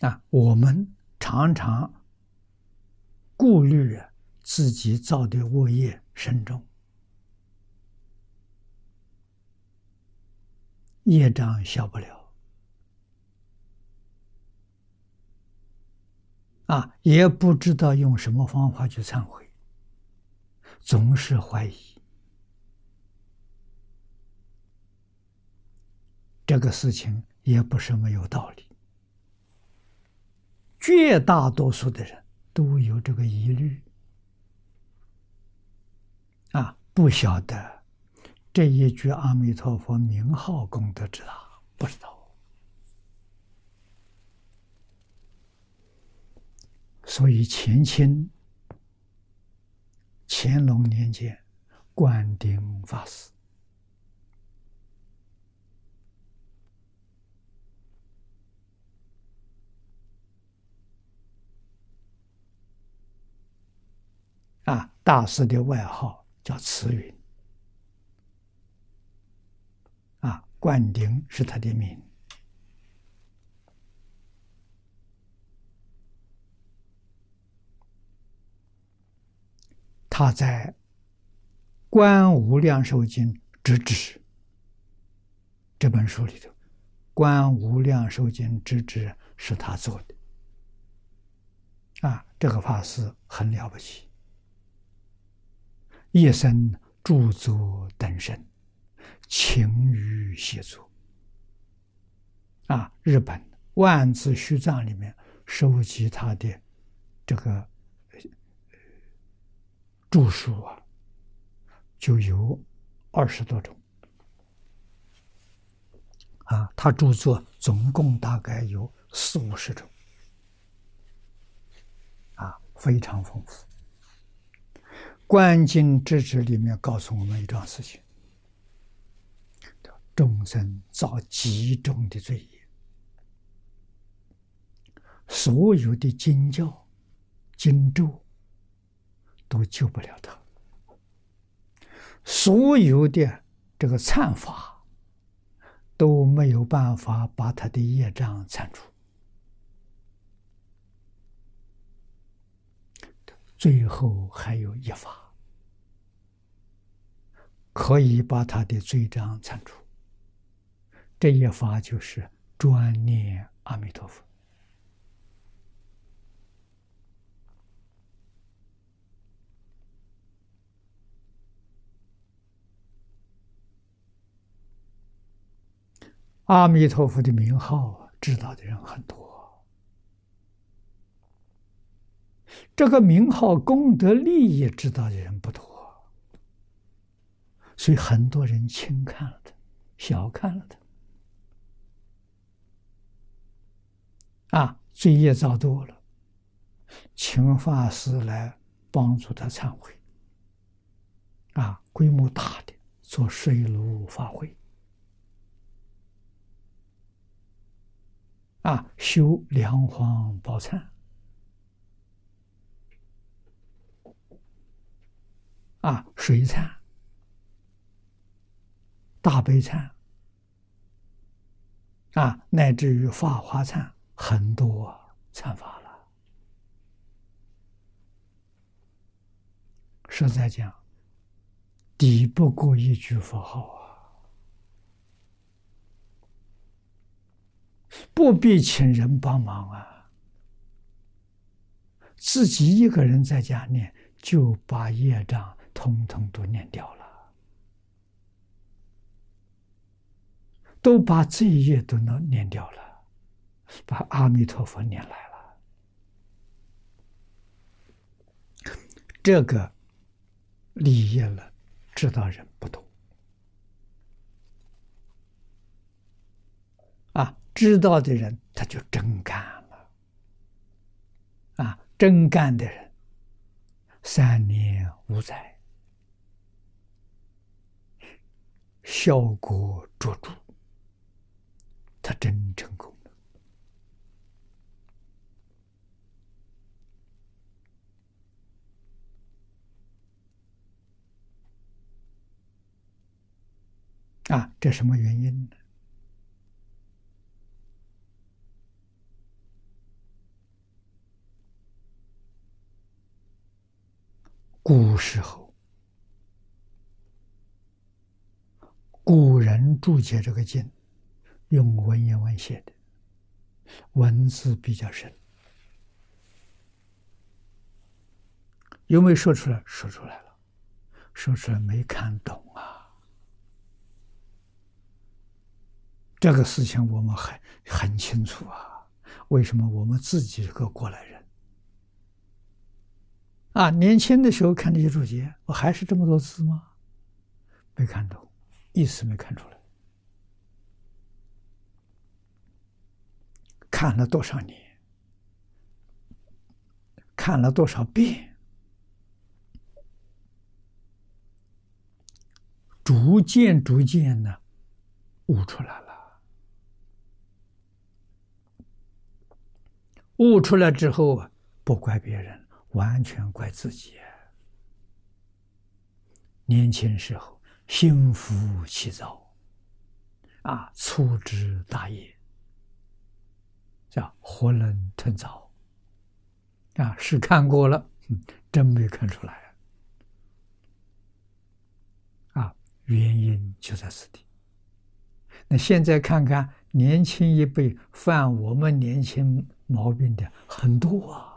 啊，我们常常顾虑自己造的恶业深重，业障消不了，啊，也不知道用什么方法去忏悔，总是怀疑。这个事情也不是没有道理，绝大多数的人都有这个疑虑，啊，不晓得这一句阿弥陀佛名号功德之大，不知道。所以前清乾隆年间，灌顶法师。啊，大师的外号叫慈云，啊，灌顶是他的名。他在《观无量寿经直指》这本书里头，《观无量寿经直指》是他做的。啊，这个法师很了不起。一生著作等身，勤于写作。啊，日本万字序藏里面收集他的这个著书啊，就有二十多种。啊，他著作总共大概有四五十种。啊，非常丰富。观经直指里面告诉我们一桩事情：众生造极重的罪业，所有的经教、经咒都救不了他；所有的这个忏法都没有办法把他的业障忏除，最后还有一法。可以把他的罪障铲除，这一法就是专念阿弥陀佛。阿弥陀佛的名号知道的人很多，这个名号功德利益知道的人不多。所以很多人轻看了他，小看了他，啊，罪业造多了，请法师来帮助他忏悔，啊，规模大的做水炉法会，啊，修梁皇宝忏，啊，水忏。大悲忏啊，乃至于法华忏，很多忏法了。实在讲，抵不过一句佛号啊！不必请人帮忙啊，自己一个人在家念，就把业障通通都念掉了。都把这一页都能念掉了，把阿弥陀佛念来了。这个立业了，知道人不多啊，知道的人他就真干了啊，真干的人三年五载，效果卓著。真成功了。啊，这什么原因呢？古时候，古人注解这个经，用文言文写的，文字比较深。有没有说出来？说出来了，说出来没看懂啊。这个事情我们很很清楚啊。为什么我们自己是个过来人？啊，年轻的时候看这些注解，我还是这么多字吗？没看懂，意思没看出来。看了多少年，看了多少遍，逐渐逐渐的悟出来了。悟出来之后，不怪别人。完全怪自己。年轻时候心浮气躁，啊，粗枝大叶，叫囫囵吞枣，啊，是看过了，真没看出来，啊，原因就在此地。那现在看看年轻一辈犯我们年轻毛病的很多啊。